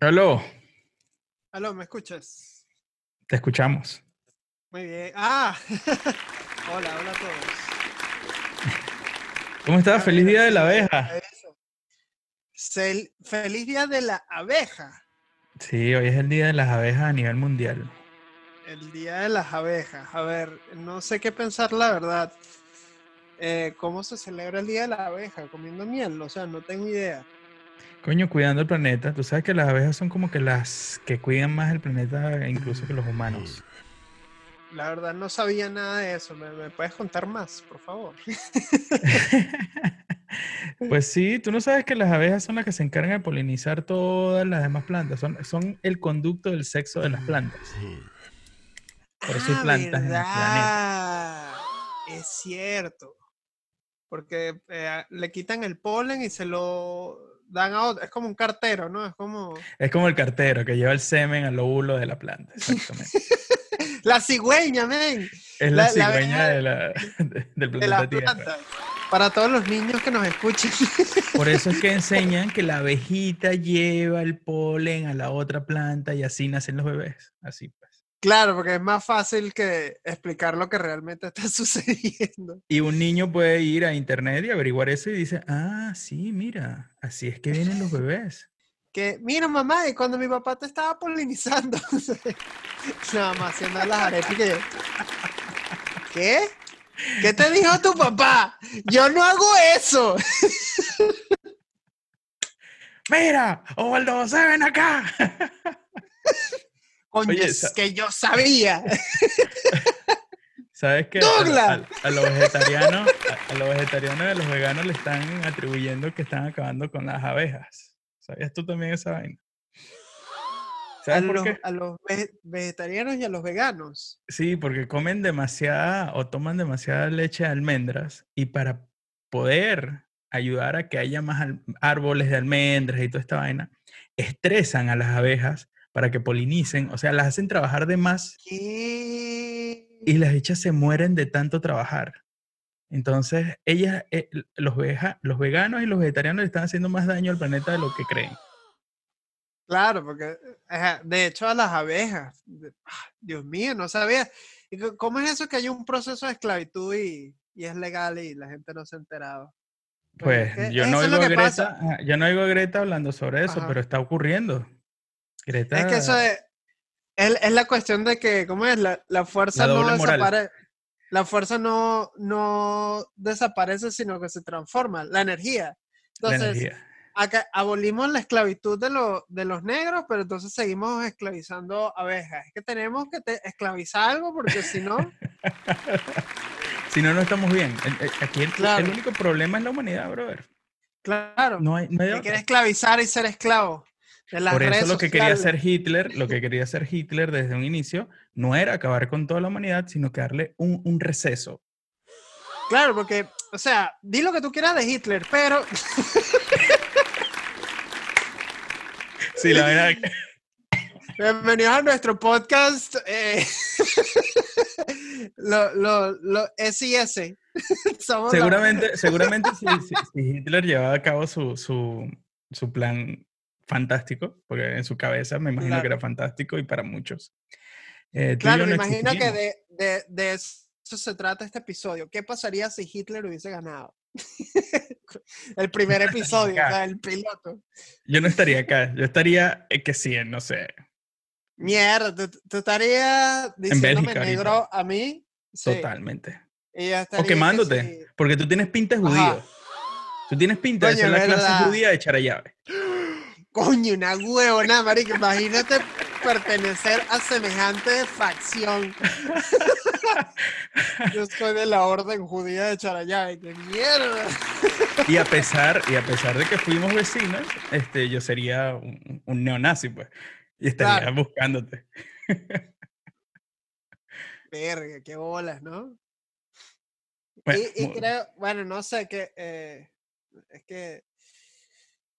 Aló, Aló, ¿me escuchas? te escuchamos. Muy bien. Ah, hola, hola a todos. ¿Cómo estás? Feliz Día de la Abeja. feliz día de la abeja. Sí, hoy es el Día de las Abejas a nivel mundial. El día de las abejas. A ver, no sé qué pensar, la verdad. Eh, ¿Cómo se celebra el día de la abeja? Comiendo miel. O sea, no tengo idea. Coño, cuidando el planeta. Tú sabes que las abejas son como que las que cuidan más el planeta incluso que los humanos. La verdad, no sabía nada de eso. ¿Me, me puedes contar más, por favor? Pues sí, tú no sabes que las abejas son las que se encargan de polinizar todas las demás plantas. Son, son el conducto del sexo de las plantas. Por eso hay Ah, plantas en el planeta. Es cierto. Porque eh, le quitan el polen y se lo dan a otro. Es como un cartero, ¿no? Es como Es como el cartero que lleva el semen al óvulo de la planta. Exactamente. la cigüeña, men. Es la, cigüeña de la, de- del De la planeta Tierra. planta. Para todos los niños que nos escuchen. Por eso es que enseñan que la abejita lleva el polen a la otra planta y así nacen los bebés. Así pues. Claro, porque es más fácil que explicar lo que realmente está sucediendo. Y un niño puede ir a internet y averiguar eso y dice, ah, sí, mira, así es que vienen los bebés. Que, mira, mamá, y cuando mi papá te estaba polinizando. Nada más haciendo las arepas y que yo, ¿Qué? ¿Qué te dijo tu papá? Yo no hago eso. Mira, Osvaldo, se ven acá. Coño, Oye, es que yo sabía. ¿Sabes qué? A, los vegetarianos, a, a los vegetarianos y a los veganos le están atribuyendo que están acabando con las abejas. ¿Sabías tú también esa vaina? A ¿Sabes por los, qué? a los vege- vegetarianos y a los veganos. Sí, porque comen demasiada o toman demasiada leche de almendras y para poder ayudar a que haya más árboles de almendras y toda esta vaina, estresan a las abejas para que polinicen, o sea, las hacen trabajar de más ¿Qué? y las hechas se mueren de tanto trabajar. Entonces, ellas, eh, los, veja- los veganos y los vegetarianos le están haciendo más daño al planeta de lo que creen. Claro, porque ajá, de hecho a las abejas, ah, Dios mío, no sabía. ¿Y co- ¿Cómo es eso que hay un proceso de esclavitud y, y es legal y la gente no se ha enterado? Bueno, es Pues que yo no oigo. Greta, yo no oigo a Greta hablando sobre eso, Ajá. pero está ocurriendo. Greta, Es que eso es, es, es la cuestión de que, ¿cómo es? La, la fuerza no doble moral. desaparece. La fuerza no, no desaparece, sino que se transforma, la energía. la Entonces, energía. acá abolimos la esclavitud de, lo- de los negros, pero entonces seguimos esclavizando abejas. Es que tenemos que te- esclavizar algo porque si no, Si no, no estamos bien. El- el- Aquí el, el Claro. único problema es la humanidad, brother. claro, No hay, no hay otra. quiere esclavizar y ser esclavo. Por eso lo que quería hacer Hitler, lo que quería hacer Hitler desde un inicio, no era acabar con toda la humanidad, sino que darle un, un receso. Claro, porque, o sea, di lo que tú quieras de Hitler, pero Sí, la verdad. Bienvenidos a nuestro podcast. eh, lo, lo, lo SIS. Somos la- seguramente, seguramente si, si- si Hitler llevaba a cabo su, su, su plan fantástico, porque en su cabeza me imagino que Claro. era fantástico y para muchos. eh, Claro, me no imagino que de, de, de eso se trata este episodio. ¿Qué pasaría si Hitler hubiese ganado? el primer episodio, o sea, el piloto. Yo no estaría acá, yo estaría eh, que sí, no sé, Mierda, tú, tú estarías diciéndome Bélgica ahorita. negro a mí. Sí, totalmente. O estaría que quemándote, sí. porque tú tienes pinta de Ajá. judío. Tú tienes pinta de ser la ¿verdad? clase judía de echar a llave. Coño, una huevona, marica. Imagínate pertenecer a semejante facción. Yo soy de la orden judía de Charayay. ¡Qué mierda! Y a pesar, y a pesar de que fuimos vecinos, este, yo sería un, un neonazi, pues. Y estaría Claro. buscándote. Verga, qué bolas, ¿no? Bueno, y, creo, bueno, no sé, que eh, es que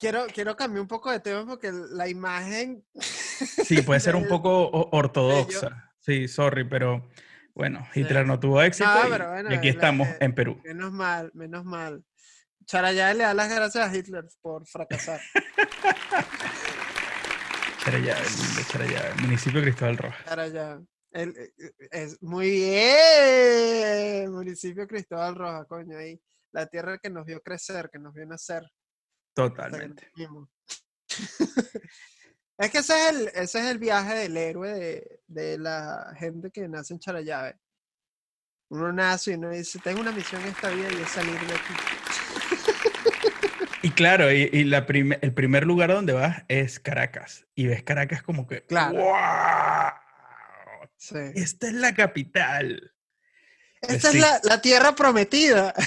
quiero, quiero cambiar un poco de tema porque la imagen... sí, puede ser un poco ortodoxa. Sí, sorry, pero bueno, Sí. Hitler no tuvo éxito No, y, pero bueno, y aquí estamos en Perú. Menos mal, menos mal. Charayay le da las gracias a Hitler por fracasar. Lindo Charallave, municipio Cristóbal Rojas. El- eh, es muy bien. Municipio Cristóbal Rojas, coño, ahí. La tierra que nos vio crecer, que nos vio nacer. Totalmente. es que ese es el, ese es el viaje del héroe de, de la gente que nace en Charallave. Uno nace y uno dice, tengo una misión en esta vida y es salir de aquí. Y claro, y, y la prime- el primer lugar donde vas es Caracas. Y ves Caracas como que, Claro. ¡wow! Sí. Esta es la capital. Esta sí. es la, la tierra prometida.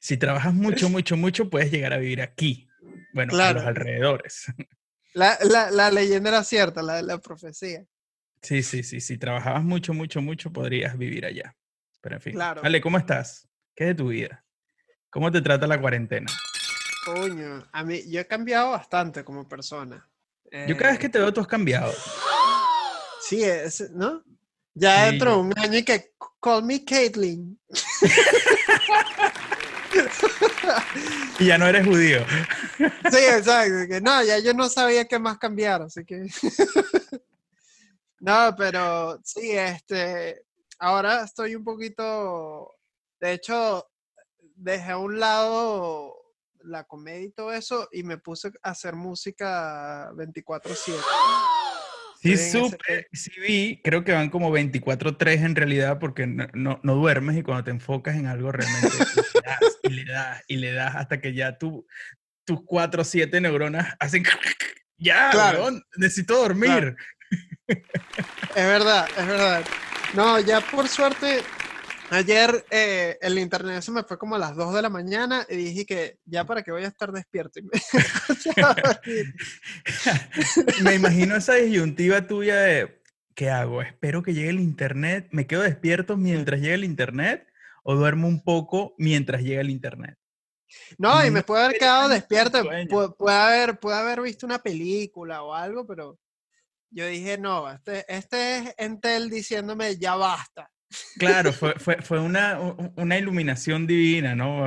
Si trabajas mucho, mucho, mucho, puedes llegar a vivir aquí. Bueno, a Claro. los alrededores. La, la- la leyenda era cierta, la, la profecía. Sí, sí, sí. Si trabajabas mucho, mucho, mucho, podrías vivir allá. Pero en fin. Claro. Ale, ¿cómo estás? ¿Qué es de tu vida? ¿Cómo te trata la cuarentena? Coño, a mí, yo he cambiado bastante como persona. Yo cada vez Eh, que te veo, tú has cambiado. Sí, es, ¿no? Ya Sí, dentro de un año y que call me Caitlyn. Y ya no eres judío. Sí, exacto. que no, ya yo no sabía qué más cambiar, así que. no, pero sí, este. Ahora estoy un poquito. De hecho, dejé a un lado la comedia y todo eso y me puse a hacer música 24-7. Sí, supe, sí vi, creo que van como 24-3 en realidad porque no, no- no duermes y cuando te enfocas en algo realmente le das y le das y le das hasta que ya tú, tus 4 o 7 neuronas hacen ya, Claro. necesito dormir. Es verdad, es verdad. No, ya por suerte, ayer eh, el internet se me fue como a las 2 de la mañana y dije que ya para que voy a estar despierto. Y me imagino esa disyuntiva tuya de ¿qué hago? ¿Espero que llegue el internet? ¿Me quedo despierto mientras llega el internet? ¿O duermo un poco mientras llega el internet? no, y me puede haber quedado despierto. pu- Puede haber, puede haber visto una película o algo, pero yo dije, no, este, este es Entel diciéndome ya basta. Claro, fue, fue, fue una, una iluminación divina, ¿no?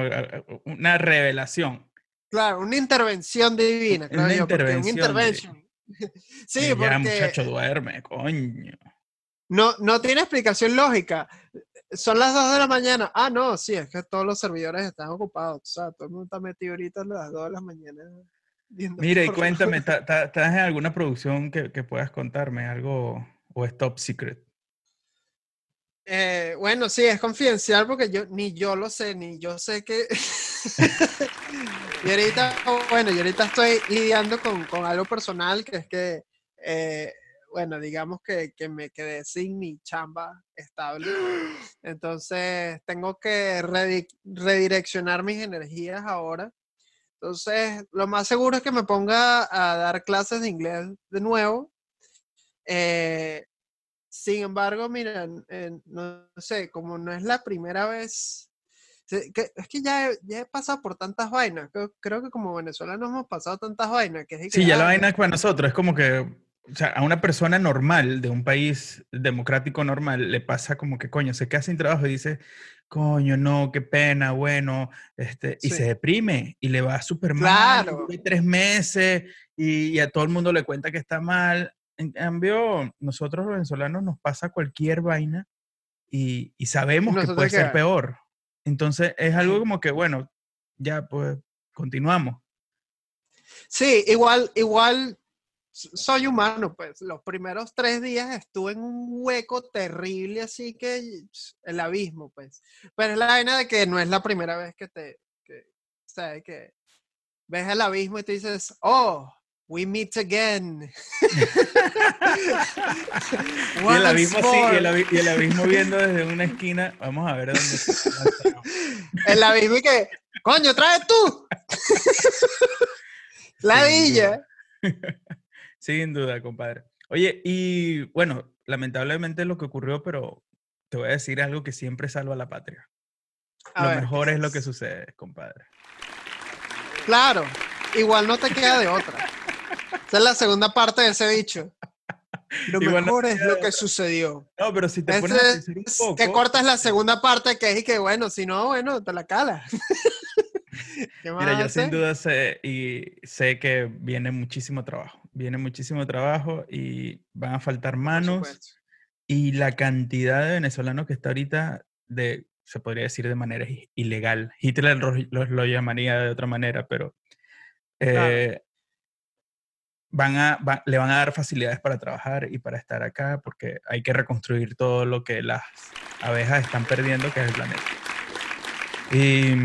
Una revelación. Claro, una intervención divina, Una yo, intervención intervention. Sí, ya, porque muchacho, duerme, coño. No, no tiene explicación lógica. Son las 2 de la mañana. Ah, no, sí, es que todos los servidores están ocupados. O sea, todo el mundo está metido ahorita a las 2 de la mañana. Mira, y cuéntame, ¿ta- ta- ¿estás en alguna producción que, que puedas contarme? ¿Algo o es top secret? Eh, bueno, sí, es confidencial porque yo ni yo lo sé, ni yo sé que. y ahorita, bueno, yo ahorita estoy lidiando con, algo personal que es que, eh, bueno, digamos que, que me quedé sin mi chamba estable. Entonces, tengo que redi- redireccionar mis energías ahora. Entonces, lo más seguro es que me ponga a dar clases de inglés de nuevo. Eh, sin embargo, mira, eh, no sé, como no es la primera vez, que- es que ya he, ya he pasado por tantas vainas, creo, creo que como venezolanos hemos pasado tantas vainas, que es que, Sí, ya la ah, vaina es para nosotros, es como que, o sea, a una persona normal de un país democrático normal le pasa como que, coño, se queda sin trabajo y dice, coño, no, qué pena, bueno, este, y Sí. se deprime y le va súper mal, Claro. vive tres meses y, y a todo el mundo le cuenta que está mal. En cambio, nosotros los venezolanos nos pasa cualquier vaina y, y sabemos que puede ser peor. Entonces, es algo como que, bueno, ya, pues, continuamos. Sí, igual, igual soy humano, pues los primeros tres días estuve en un hueco terrible, así que el abismo, pues. Pero es la vaina de que no es la primera vez que te, que, o sea, que ves el abismo y te dices, oh, we meet again. Y el abismo sí, y el, more". abi- y el abismo viendo desde una esquina. Vamos a ver dónde lanzamos. El abismo y que, coño, trae tú. La villa. Sin duda, compadre. Oye, y bueno, lamentablemente lo que ocurrió, pero te voy a decir algo que siempre salva a la patria. A lo ver, mejor ¿qué es lo que sucede, compadre. Claro, igual no te queda de otra. Esa es la segunda parte de ese dicho. Lo Igual mejor te es lo de que sucedió. No, pero si te pones a pensar un poco. que cortas la segunda parte que es y que bueno, si no, bueno, te la calas. ¿Qué más Mira, yo sin hacer? duda sé y sé que viene muchísimo trabajo. viene muchísimo trabajo y van a faltar manos. Y la cantidad de venezolanos que está ahorita, de, se podría decir de manera ilegal. Hitler lo, lo- llamaría de otra manera, pero Claro. Van a, va- le van a dar facilidades para trabajar y para estar acá, porque hay que reconstruir todo lo que las abejas están perdiendo, que es el planeta. Y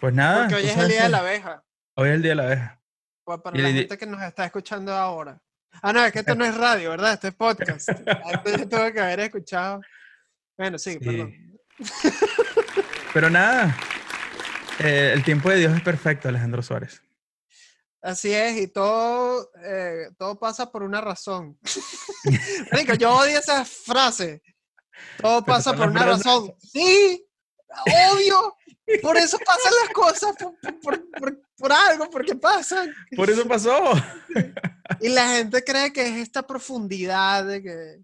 pues nada. Porque hoy es el día de la abeja. Hoy es el día de la abeja. pues, para Y la gente que nos está escuchando ahora. Ah, no, es que esto no es radio, ¿verdad? Esto es podcast. Antes yo tuve que haber escuchado. Bueno, sí, Sí. perdón. Pero nada, eh, el tiempo de Dios es perfecto, Alejandro Suárez. Así es, y todo, eh, todo pasa por una razón. Marico, yo odio esa frase. Todo pasa por una razón. Sí, obvio. Por eso pasan las cosas, por- por- por algo, porque pasan. Por eso pasó. Y la gente cree que es esta profundidad de que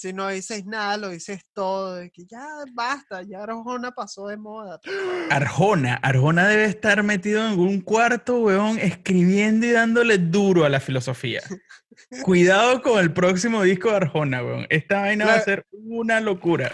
si no dices nada, lo dices todo, de que ya basta, ya Arjona pasó de moda. Arjona, Arjona debe estar metido en un cuarto, weón, escribiendo y dándole duro a la filosofía. Cuidado con el próximo disco de Arjona, weón. Esta vaina va a ser una locura.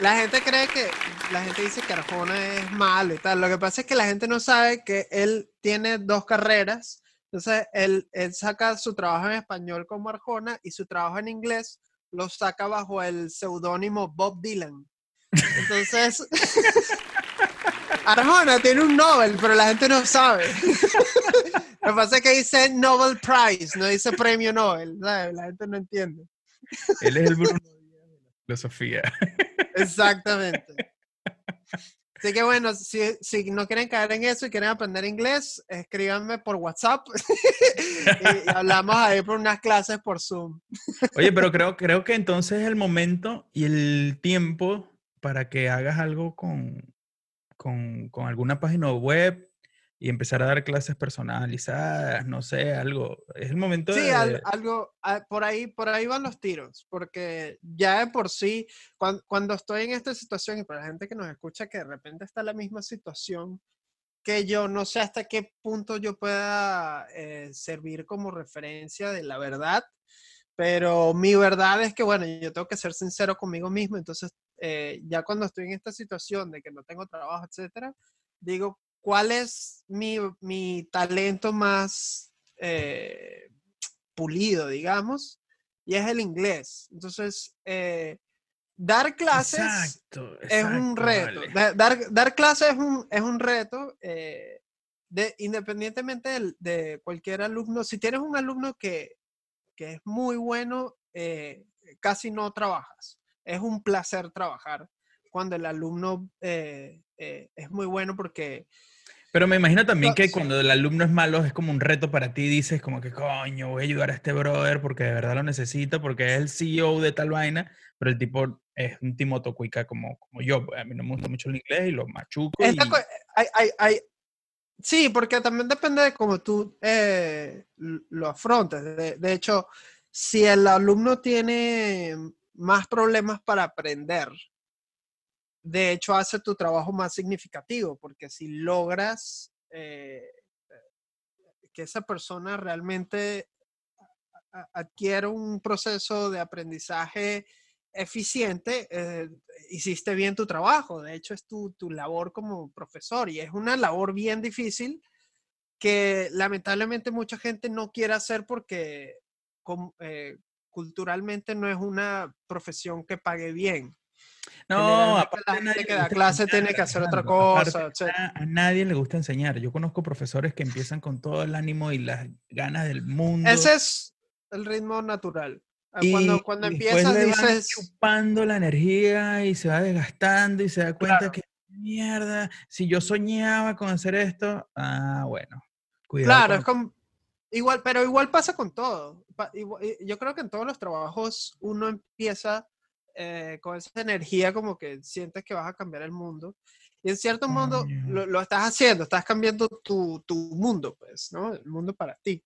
La gente cree que, la gente dice que Arjona es malo y tal. Lo que pasa es que la gente no sabe que él tiene dos carreras. Entonces, él, él saca su trabajo en español como Arjona y su trabajo en inglés lo saca bajo el seudónimo Bob Dylan. Entonces, Arjona tiene un Nobel, pero la gente no sabe. Lo que pasa es que dice Nobel Prize, no dice premio Nobel. ¿sabes? La gente no entiende. Él es el Bruno de la filosofía. Exactamente. Así que bueno, si, si no quieren caer en eso y quieren aprender inglés, escríbanme por WhatsApp y, hablamos ahí por unas clases por Zoom. Oye, pero creo, creo que entonces es el momento y el tiempo para que hagas algo con, con, con alguna página web y empezar a dar clases personalizadas, no sé, algo. Es el momento Sí, de... al- algo, ah, por ahí, por ahí van los tiros, porque ya de por sí, cuan- cuando, estoy en esta situación, y para la gente que nos escucha que de repente está en la misma situación que yo, no sé hasta qué punto yo pueda eh, servir como referencia de la verdad, pero mi verdad es que, bueno, yo tengo que ser sincero conmigo mismo, entonces eh, ya cuando estoy en esta situación de que no tengo trabajo, etcétera, digo, ¿cuál es mi, mi talento más eh, pulido, digamos? Y es el inglés. Entonces, eh, dar clases Exacto, es un reto. vale. Dar, dar clases es un, es un reto, eh, de, independientemente del- de, cualquier alumno. Si tienes un alumno que, que es muy bueno, casi no trabajas. Es un placer trabajar cuando el alumno es muy bueno porque Pero me imagino también que cuando el alumno es malo es como un reto para ti, dices como que coño, voy a ayudar a este brother porque de verdad lo necesita, porque es el CEO de tal vaina, pero el tipo es un timoto cuica como, como yo, pues, a mí no me gusta mucho el inglés y lo machuco y hay- hay- hay- sí, porque también depende de cómo tú eh, lo afrontes. De, de hecho, si el alumno tiene más problemas para aprender, de hecho hace tu trabajo más significativo, porque si logras eh, que esa persona realmente adquiera un proceso de aprendizaje eficiente, eh, hiciste bien tu trabajo. De hecho, es tu, tu labor como profesor y es una labor bien difícil que lamentablemente mucha gente no quiere hacer porque eh, culturalmente no es una profesión que pague bien. No, aparte la que da clase enseñar, tiene que hacer otra. Aparte, cosa, a, a nadie le gusta enseñar. Yo conozco profesores que empiezan con todo el ánimo y las ganas del mundo. Ese es el ritmo natural. Ah, y Cuando, cuando empiezas le van dices, chupando la energía y se va desgastando y se da cuenta Claro. que mierda, si yo soñaba con hacer esto, ah, bueno, cuidado. Claro, con- es como, igual, pero igual pasa con todo. Y- Yo creo que en todos los trabajos uno empieza eh, con esa energía como que sientes que vas a cambiar el mundo. Y en cierto modo Coño. lo, lo estás haciendo, estás cambiando tu, tu mundo, pues, ¿no? El mundo para ti.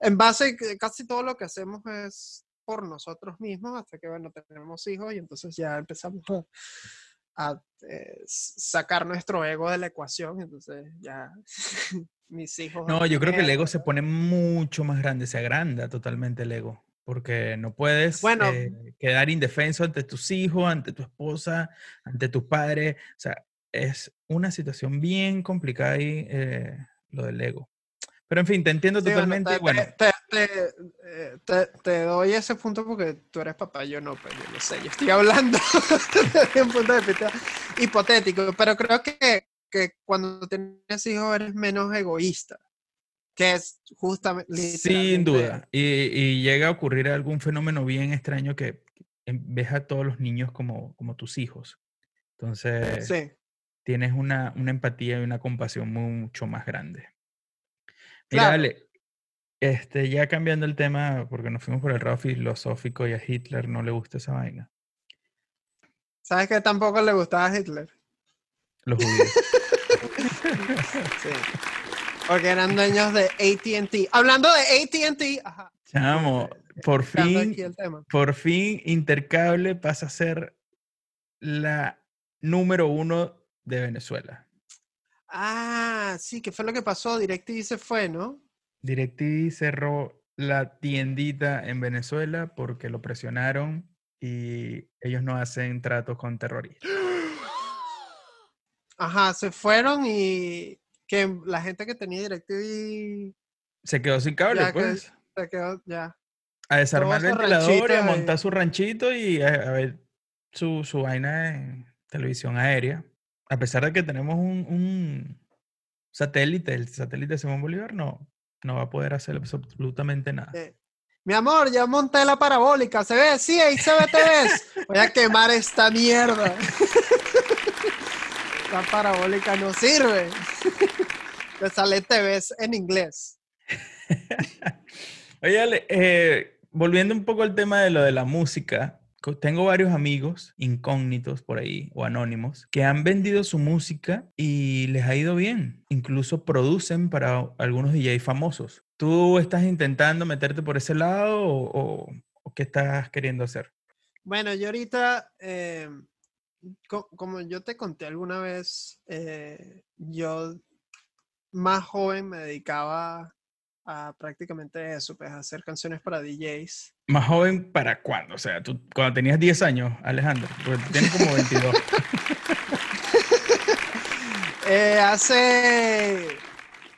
En base, casi todo lo que hacemos es por nosotros mismos, hasta que, bueno, tenemos hijos y entonces ya empezamos a, a eh, sacar nuestro ego de la ecuación, entonces ya mis hijos... No, yo creo que el ego se pone mucho más grande, se agranda totalmente el ego, porque no puedes Bueno, eh, quedar indefenso ante tus hijos, ante tu esposa, ante tus padres. O sea, es una situación bien complicada ahí, eh, lo del ego. Pero en fin, te entiendo sí, bueno, totalmente. bueno, te- te- te, eh, te- te doy ese punto porque tú eres papá, yo no, pues yo lo sé, yo estoy hablando de un punto de vista hipotético, pero creo que, que cuando tienes hijos eres menos egoísta, que es justamente... sin duda. Y, y llega a ocurrir algún fenómeno bien extraño que em- ves a todos los niños como, como tus hijos. Entonces, Sí. tienes una, una empatía y una compasión mucho más grande. Mira, Claro. Ale, este, ya cambiando el tema, porque nos fuimos por el lado filosófico y a Hitler no le gusta esa vaina. ¿Sabes que tampoco le gustaba a Hitler? Los judíos. Sí. Porque eran dueños de ATT. Hablando de ATT, ajá. Chamo, por fin, por fin Intercable pasa a ser la número uno de Venezuela. Ah, sí, ¿qué fue lo que pasó? DirecTV se fue, ¿no? DirecTV cerró la tiendita en Venezuela porque lo presionaron y ellos no hacen tratos con terroristas. Ajá, se fueron y que la gente que tenía DirecTV Se quedó sin cable, Ya que- pues. se quedó ya. A desarmar el ventilador y a de- montar su ranchito y a, a ver su, su vaina en televisión aérea. A pesar de que tenemos un, un satélite, el satélite de Simón Bolívar no, no va a poder hacer abso- absolutamente nada. Eh, Mi amor, ya monté la parabólica, ¿se ve? Sí, ahí se ve, te ves. Voy a quemar esta mierda. La parabólica no sirve. Te sale TVs en inglés. Oye, Ale, eh, volviendo un poco al tema de lo de la música, tengo varios amigos incógnitos por ahí o anónimos que han vendido su música y les ha ido bien. Incluso producen para algunos DJ famosos. ¿Tú estás intentando meterte por ese lado o, o- o qué estás queriendo hacer? Bueno, yo ahorita, eh, co- como yo te conté alguna vez, eh, yo más joven me dedicaba a prácticamente eso, pues a hacer canciones para DJs. ¿Más joven para cuándo? O sea, tú cuando tenías 10 años, Alejandro, porque tienes como 22. Eh, hace,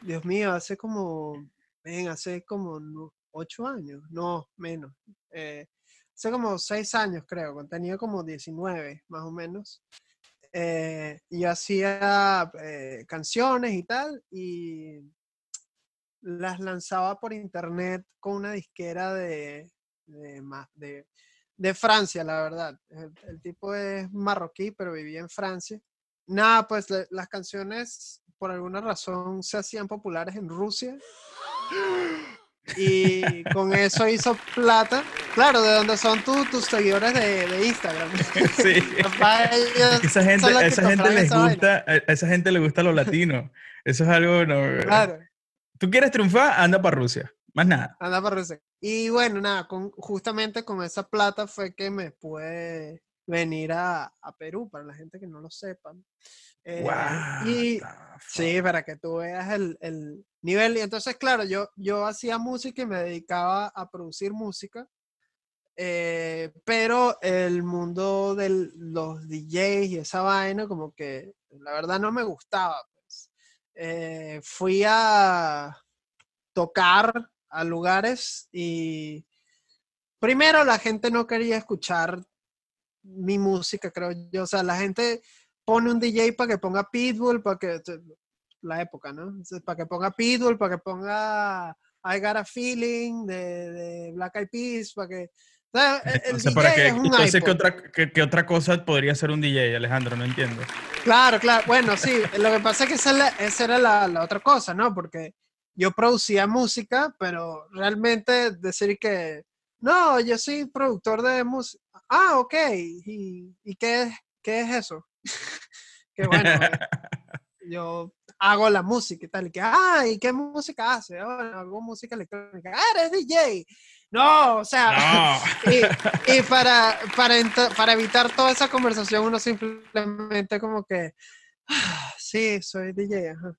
Dios mío, hace como, ven, hace como no- ocho años, no, menos. eh, hace como seis años, creo, cuando tenía como 19, más o menos. eh, yo hacía eh, canciones y tal, y las lanzaba por internet con una disquera de, de, ma- de- de Francia, la verdad. El, el tipo es marroquí, pero vivía en Francia. Nada, pues le- las canciones por alguna razón se hacían populares en Rusia. Y con eso hizo plata. Claro, de donde son tu- tus seguidores de, de Instagram. Sí. Ellos esa gente, esa gente les esa gusta, a esa gente le gusta lo latino. Eso es algo, no, Claro. Tú quieres triunfar, anda para Rusia. Más nada. Anda para Rusia. Y bueno, nada, con, justamente con esa plata fue que me pude venir a, a Perú, para la gente que no lo sepan. Eh, y sí, para que tú veas el, el nivel. Y entonces, claro, yo, yo hacía música y me dedicaba a producir música. eh, pero el mundo de los DJs y esa vaina, como que la verdad no me gustaba. Pues. Eh, fui a tocar a lugares y primero la gente no quería escuchar mi música, creo yo. O sea, la gente pone un DJ para que ponga Pitbull, para que la época, ¿no? Entonces, para que ponga Pitbull, para que ponga I Got a Feeling de, de Black Eyed Peas, para que o sea, el- el Entonces, DJ ¿para qué? es un Entonces, ¿qué otra, qué, qué otra cosa podría ser un DJ, Alejandro? No entiendo. Claro, claro. Bueno, sí, lo que pasa es que esa, es la- esa era la, la otra cosa, ¿no? Porque yo producía música, pero realmente decir que, no, yo soy productor de música. Ah, ok. ¿Y, y qué, es, qué es eso? que bueno, yo hago la música y tal. Y que, ah, ¿y qué música hace? "Ah, bueno, hago música electrónica. Ah, eres DJ. No, o sea, No. y, y para, para, para evitar toda esa conversación, uno simplemente como que, "Ah, sí, soy DJ, ajá.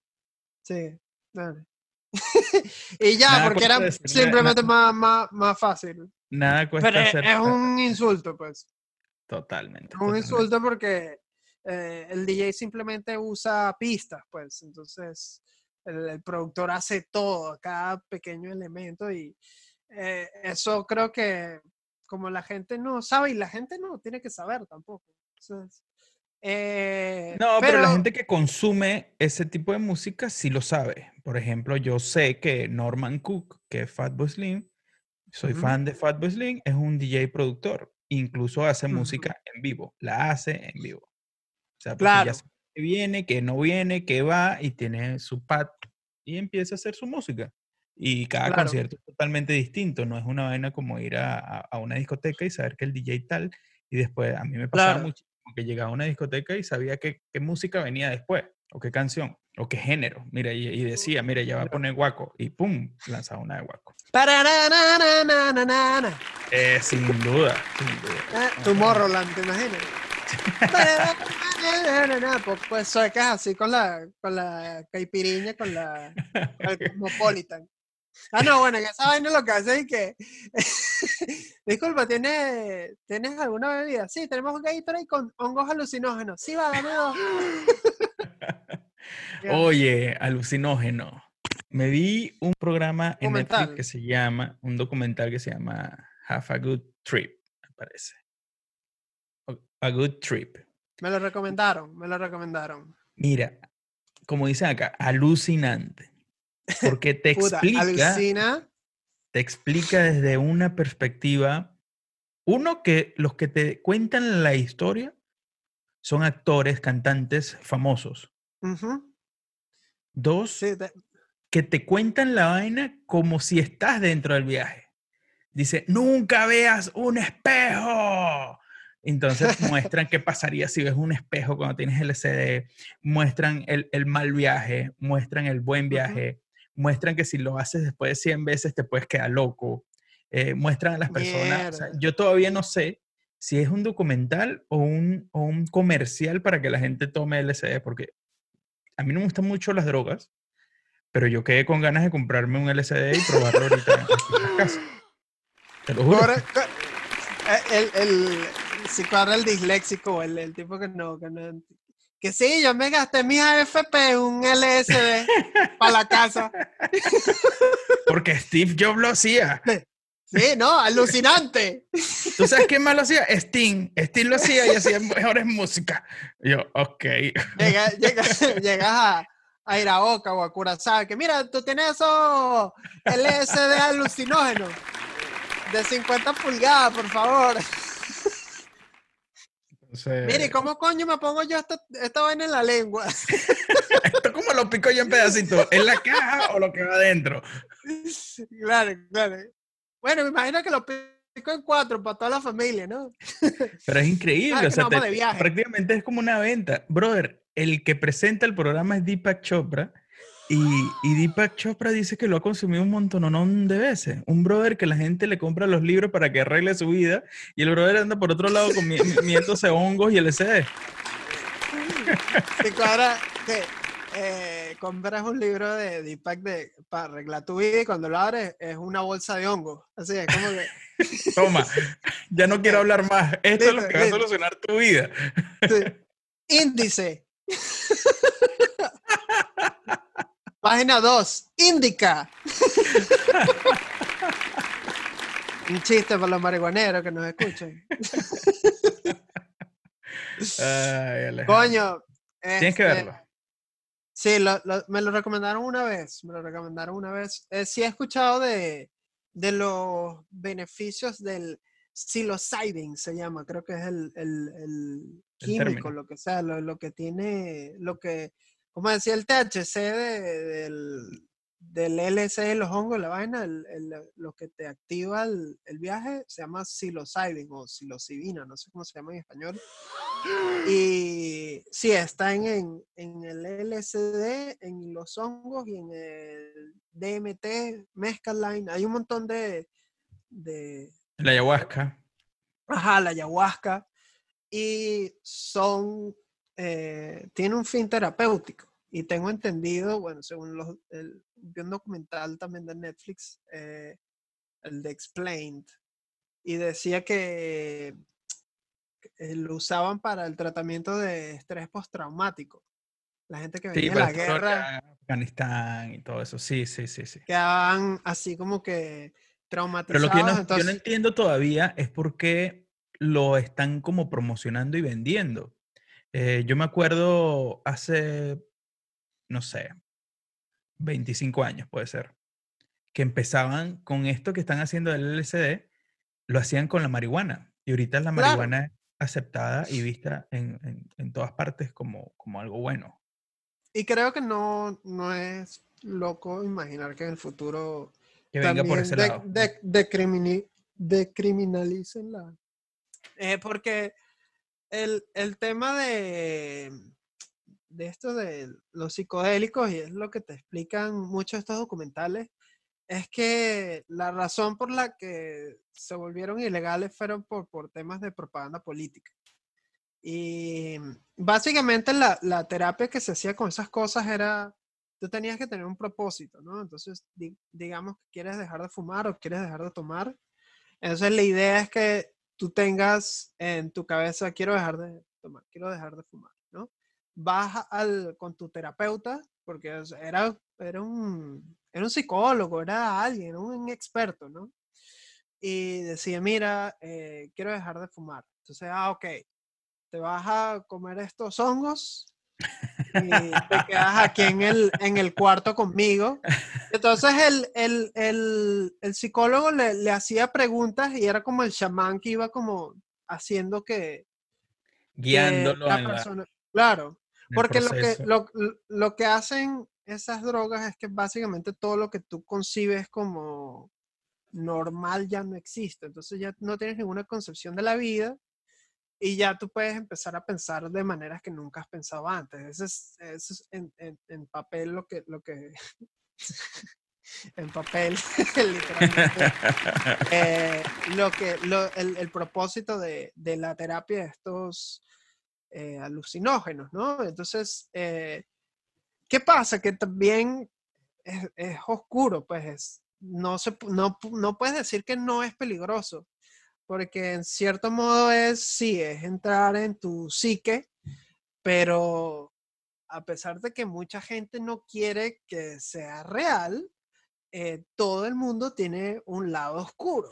Sí, dale. y ya, Nada porque era simplemente más, más, más fácil. Nada cuesta Pero es, hacer. es un insulto, pues. Totalmente. Es un totalmente. insulto porque eh, el DJ simplemente usa pistas, pues. Entonces, el, el productor hace todo, cada pequeño elemento y eh, eso creo que como la gente no sabe y la gente no tiene que saber tampoco. Entonces, eh, No, pero, la gente que consume ese tipo de música sí lo sabe. Por ejemplo, yo sé que Norman Cook, que es Fatboy Slim, soy fan de Fatboy Slim, es un DJ productor. Incluso hace música en vivo, la hace en vivo. O sea, Claro. ya sabe que viene, que no viene, que va y tiene su pad y empieza a hacer su música. Y cada Claro. concierto es totalmente distinto, no es una vaina como ir a, a- a una discoteca y saber que el DJ tal, y después a mí me pasaba Claro. muchísimo que llegaba a una discoteca y sabía qué, qué música venía después, o qué canción, o qué género, mira, y, y decía, mira, ya va a poner guaco, y pum, lanzaba una de guaco. Eh, sin duda, sin duda. Ah, Tomorrowland, ¿te imaginas? Pues, pues suecas así con la, con la caipiriña, con la con el Cosmopolitan. Ah, no, bueno, que esa vaina lo que hace es que. Disculpa, ¿tienes, ¿tienes alguna bebida? Sí, tenemos Gatorade con hongos alucinógenos. Sí, va, dame dos. Oye, alucinógeno. Me vi un programa en Netflix que se llama, un documental que se llama Have a Good Trip, me parece. A Good Trip. Me lo recomendaron, me lo recomendaron. Mira, como dicen acá, alucinante. Porque te Puta, explica, alucina. Te explica desde una perspectiva, uno que los que te cuentan la historia son actores, cantantes famosos. Dos, sí, que te cuentan la vaina como si estás dentro del viaje. Dice, nunca veas un espejo. Entonces muestran qué pasaría si ves un espejo cuando tienes LCD, muestran el, el mal viaje, muestran el buen viaje, muestran que si lo haces después de 100 veces te puedes quedar loco, eh, muestran a las personas, o sea, Mierda. yo todavía no sé si es un documental o un, o un comercial para que la gente tome LCD, porque a mí no me gustan mucho las drogas, pero yo quedé con ganas de comprarme un LCD y probarlo ahorita en la casa. Te lo juro. Eh, el, el disléxico, el, el tipo que no, que no. Que sí, yo me gasté mis AFP, un LSD para la casa. Porque Steve Jobs lo hacía. Sí, no, alucinante. ¿Tú sabes quién más lo hacía? Sting. Sting lo hacía y hacía mejores música. Y yo, ok. Llega, llega, llegas a, a Iraoka o a Curazao, que mira, tú tienes esos LSD alucinógenos de 50 pulgadas, por favor. Mire, ¿cómo coño me pongo yo esta, esta vaina en la lengua? esto como lo pico yo en pedacitos. ¿En la caja o lo que va adentro? claro, claro. Bueno, me imagino que lo pico en cuatro para toda la familia, ¿no? Pero es increíble. O sea, te- prácticamente es como una venta. Brother, el que presenta el programa es Deepak Chopra. Y, y Deepak Chopra dice que lo ha consumido un montón de veces. Un brother que la gente le compra los libros para que arregle su vida. Y el brother anda por otro lado comi- comiéndose hongos y LCD. Te cuadra que eh, compras un libro de Deepak de, para arreglar tu vida y cuando lo abres es una bolsa de hongo. Así es como que. Toma, ya no quiero hablar más. Esto es lo que va a solucionar tu vida. sí. Índice. Página 2. Índica. Un chiste para los marihuaneros que nos escuchen. Ay. Coño. Tienes que este, verlo. Sí, lo- lo- me lo recomendaron una vez, me lo recomendaron una vez. Eh, sí he escuchado de, de los beneficios del psilocybin, se llama, creo que es el, el- el químico, lo que sea, lo, lo que tiene, lo que, como decía el THC de- del, del LSD, los hongos, la vaina, el- el- lo que te activa el, el viaje, se llama psilocybin o psilocibina, no sé cómo se llama en español. Y sí, está en, en, en el LSD, en los hongos y en el DMT, mescaline. Hay un montón de, de... La ayahuasca. Ajá, la ayahuasca. Y son, eh, tiene un fin terapéutico. Y tengo entendido, bueno, según los, el, vi un documental también de Netflix, eh, el de Explained, y decía que eh, lo usaban para el tratamiento de estrés postraumático. La gente que venía Sí, de la guerra Afganistán y todo eso. Sí, sí, sí, sí. quedaban así como que Pero lo que traumatizados. yo no, yo no entonces, entiendo todavía es por qué lo están como promocionando y vendiendo. Eh, yo me acuerdo hace, no sé, 25 años puede ser, que empezaban con esto que están haciendo del LSD, lo hacían con la marihuana. Y ahorita la Claro. marihuana es aceptada y vista en, en- en todas partes como, como algo bueno. y creo que no, no es loco imaginar que en el futuro Que venga por también ese de- lado. de- decrimini- decriminalicen la... Eh, porque el, el tema de, de esto de los psicodélicos, y es lo que te explican muchos estos documentales, es que la razón por la que se volvieron ilegales fueron por, por temas de propaganda política. Y básicamente la, la terapia que se hacía con esas cosas era, tú tenías que tener un propósito, ¿no? Entonces, di- digamos que quieres dejar de fumar o quieres dejar de tomar. Entonces, la idea es que tú tengas en tu cabeza, quiero dejar de tomar, quiero dejar de fumar. Vas al, con tu terapeuta, porque era, era, un, era un psicólogo, era alguien, un experto, ¿no? Y decía, mira, eh, quiero dejar de fumar. Entonces, ah, ok, te vas a comer estos hongos y te quedas aquí en el, en el cuarto conmigo. Entonces el, el, el, el psicólogo le, le hacía preguntas y era como el chamán que iba como haciendo que, que Guiándolo la en, la- persona... Claro, porque lo que, lo, lo que hacen esas drogas es que básicamente todo lo que tú concibes como normal ya no existe. Entonces ya no tienes ninguna concepción de la vida y ya tú puedes empezar a pensar de maneras que nunca has pensado antes. Ese es, ese es en, en- en papel lo que... Lo que en papel, literalmente. eh, lo que, lo- el, el propósito de, de la terapia de estos eh, alucinógenos, ¿no? Entonces, eh, ¿qué pasa? Que también es, oscuro, pues es- no, se, no, no puedes decir que no es peligroso, porque en cierto modo es, sí, es entrar en tu psique, pero a pesar de que mucha gente no quiere que sea real, eh, todo el mundo tiene un lado oscuro.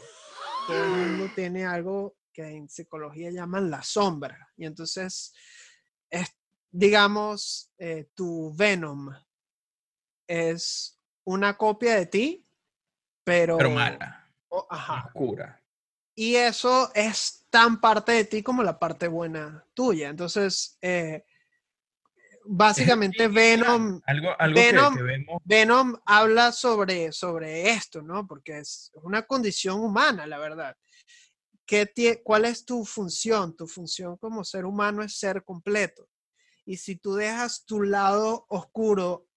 Todo el mundo tiene algo que en psicología llaman la sombra. Y entonces, es, digamos, eh, tu Venom es una copia de ti, pero... Pero mala, ajá. oscura. Y eso es tan parte de ti como la parte buena tuya. Entonces, eh, básicamente Venom, Algo, algo que- Venom- que, vemos. Venom habla sobre, sobre esto, ¿no? Porque es una condición humana, la verdad. ¿Qué ¿Cuál es tu función? Tu función como ser humano es ser completo. Y si tú dejas tu lado oscuro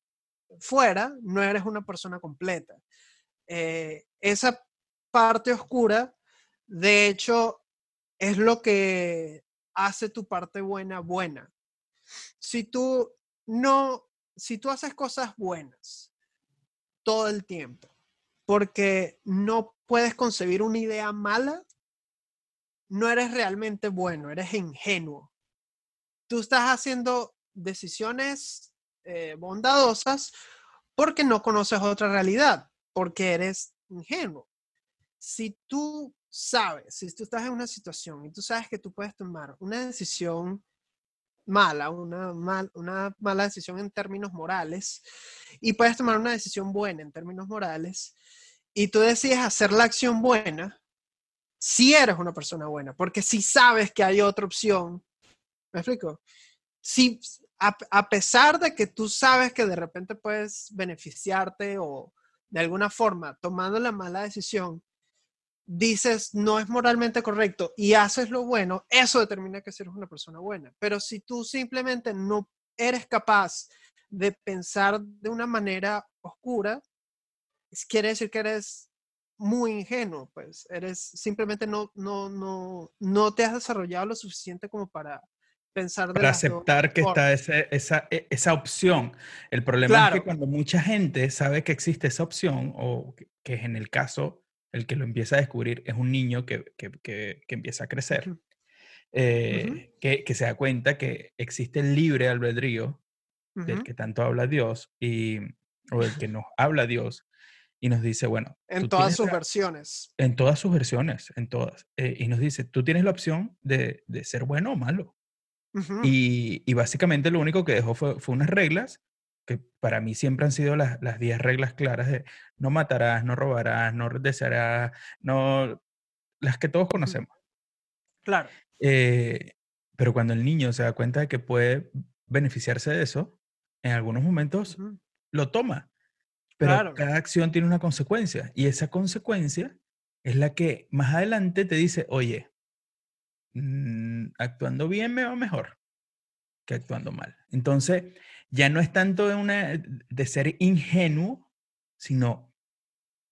fuera, no eres una persona completa. Eh, esa parte oscura, de hecho, es lo que hace tu parte buena buena. Si tú no, si tú haces cosas buenas todo el tiempo, porque no puedes concebir una idea mala, no eres realmente bueno, eres ingenuo. Tú estás haciendo decisiones eh, bondadosas porque no conoces otra realidad, porque eres ingenuo. Si tú sabes, si tú estás en una situación y tú sabes que tú puedes tomar una decisión mala, una, mal- una mala decisión en términos morales, y puedes tomar una decisión buena en términos morales, y tú decides hacer la acción buena, si eres una persona buena, porque si sabes que hay otra opción, ¿me explico? Si, a, a pesar de que tú sabes que de repente puedes beneficiarte o de alguna forma tomando la mala decisión, dices no es moralmente correcto y haces lo bueno, eso determina que eres una persona buena. Pero si tú simplemente no eres capaz de pensar de una manera oscura, quiere decir que eres muy ingenuo, pues eres simplemente no, no, no, no te has desarrollado lo suficiente como para pensar de Para aceptar que está formas. ese- esa, e- esa opción. El problema es que Claro. cuando mucha gente sabe que existe esa opción, o que, que es en el caso, el que lo empieza a descubrir es un niño que, que- que- que empieza a crecer, Ujú, eh, que, que se da cuenta que existe el libre albedrío del ujú. que tanto habla Dios, y, o del que nos habla Dios, y nos dice, bueno, En todas sus la- versiones. en todas sus versiones, en todas, eh, y nos dice, tú tienes la opción de, de ser bueno o malo. Y, y básicamente lo único que dejó fue, fue unas reglas que para mí siempre han sido las, las 10 reglas claras de no matarás, no robarás, no desearás, no, las que todos conocemos. Claro. Eh, pero cuando el niño se da cuenta de que puede beneficiarse de eso, en algunos momentos lo toma. Pero Claro. cada acción tiene una consecuencia y esa consecuencia es la que más adelante te dice, oye, mm, actuando bien me va mejor que actuando mal. Entonces, ya no es tanto de, una, de ser ingenuo, sino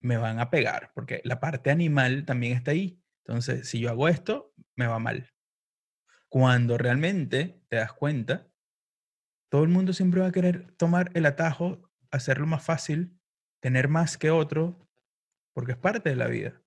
me van a pegar, porque la parte animal también está ahí. Entonces, si yo hago esto, me va mal. Cuando realmente te das cuenta, todo el mundo siempre va a querer tomar el atajo, hacerlo más fácil, tener más que otro, porque es parte de la vida.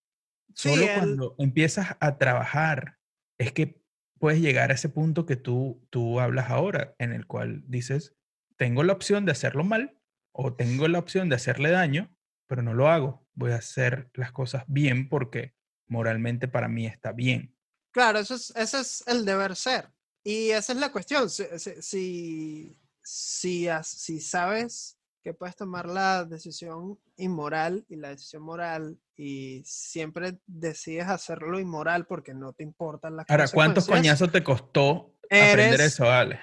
Sí, Solo el, cuando empiezas a trabajar es que puedes llegar a ese punto que tú, tú hablas ahora, en el cual dices, tengo la opción de hacerlo mal o tengo la opción de hacerle daño, pero no lo hago. Voy a hacer las cosas bien porque moralmente para mí está bien. claro, eso es, ese es el deber ser. Y esa es la cuestión. Si, si, si, si sabes que puedes tomar la decisión inmoral y la decisión moral y siempre decides hacerlo inmoral porque no te importan las Ahora, ¿cuántos coñazos te costó aprender eso, Ale?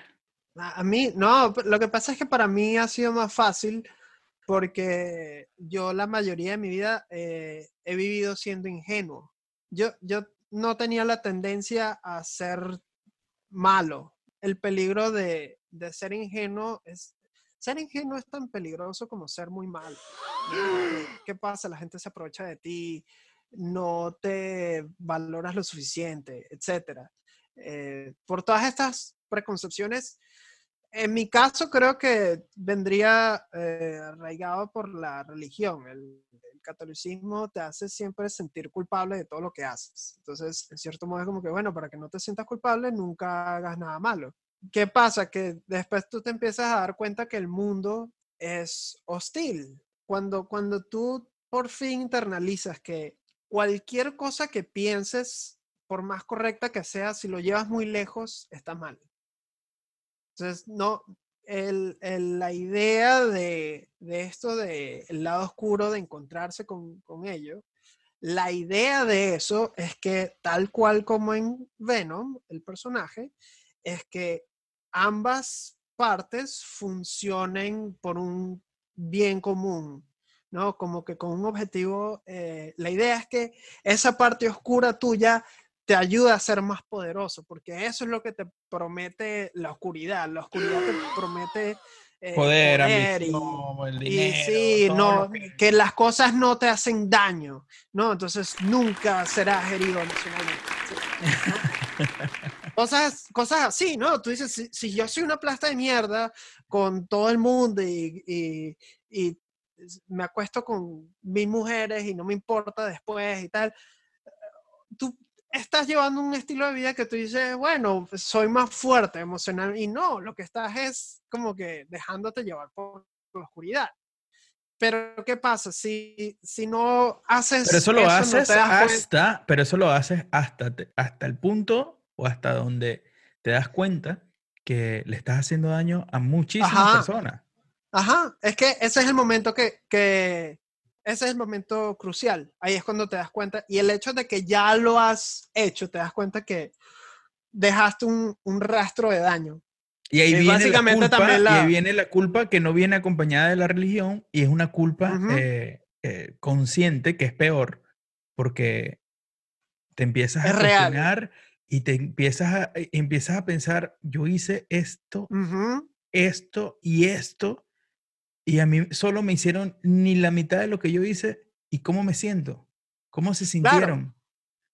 a mí, no, lo que pasa es que para mí ha sido más fácil porque yo la mayoría de mi vida eh, he vivido siendo ingenuo. Yo, yo no tenía la tendencia a ser malo. El peligro de, de ser ingenuo es... Ser ingenuo es tan peligroso como ser muy malo. ¿Qué pasa? La gente se aprovecha de ti, no te valoras lo suficiente, etc. por todas estas preconcepciones, en mi caso creo que vendría eh, arraigado por la religión. El, el catolicismo te hace siempre sentir culpable de todo lo que haces. Entonces, en cierto modo es como que, bueno, para que no te sientas culpable, nunca hagas nada malo. ¿Qué pasa? Que después tú te empiezas a dar cuenta que el mundo es hostil. Cuando, cuando tú por fin internalizas que cualquier cosa que pienses, por más correcta que sea, si lo llevas muy lejos, está mal. Entonces, no, el, la idea de, de esto del lado oscuro, de encontrarse con, con ello, la idea de eso es que tal cual como en Venom, el personaje, es que ambas partes funcionen por un bien común, ¿no? Como que con un objetivo, eh, la idea es que esa parte oscura tuya te ayuda a ser más poderoso, porque eso es lo que te promete la oscuridad. La oscuridad te promete eh, Poder, poder y, el y dinero, sí, no, que... que las cosas no te hacen daño, ¿no? Entonces nunca serás herido emocionalmente. sí, ¿no? Cosas, cosas así, ¿no? Tú dices, si, si yo soy una plasta de mierda con todo el mundo y, y- y me acuesto con mil mujeres y no me importa después y tal, tú estás llevando un estilo de vida que tú dices, bueno, soy más fuerte emocional y no, lo que estás es como que dejándote llevar por la oscuridad. Pero ¿qué pasa? Si, si no haces Pero eso lo no haces cuenta. hasta, pero eso lo haces hasta, hasta el punto o hasta donde te das cuenta que le estás haciendo daño a muchísimas Ajá. personas. Ajá, es que ese es el momento que, que, ese es el momento crucial. Ahí es cuando te das cuenta. Y el hecho de que ya lo has hecho, te das cuenta que dejaste un, un rastro de daño. Y ahí viene la básicamente culpa, también y la- ahí viene la culpa que no viene acompañada de la religión y es una culpa eh, eh, consciente que es peor porque te empiezas a real. cuestionar y te empiezas a, eh, empiezas a pensar, yo hice esto, Ujú. esto y esto y a mí solo me hicieron ni la mitad de lo que yo hice y cómo me siento. ¿Cómo se sintieron?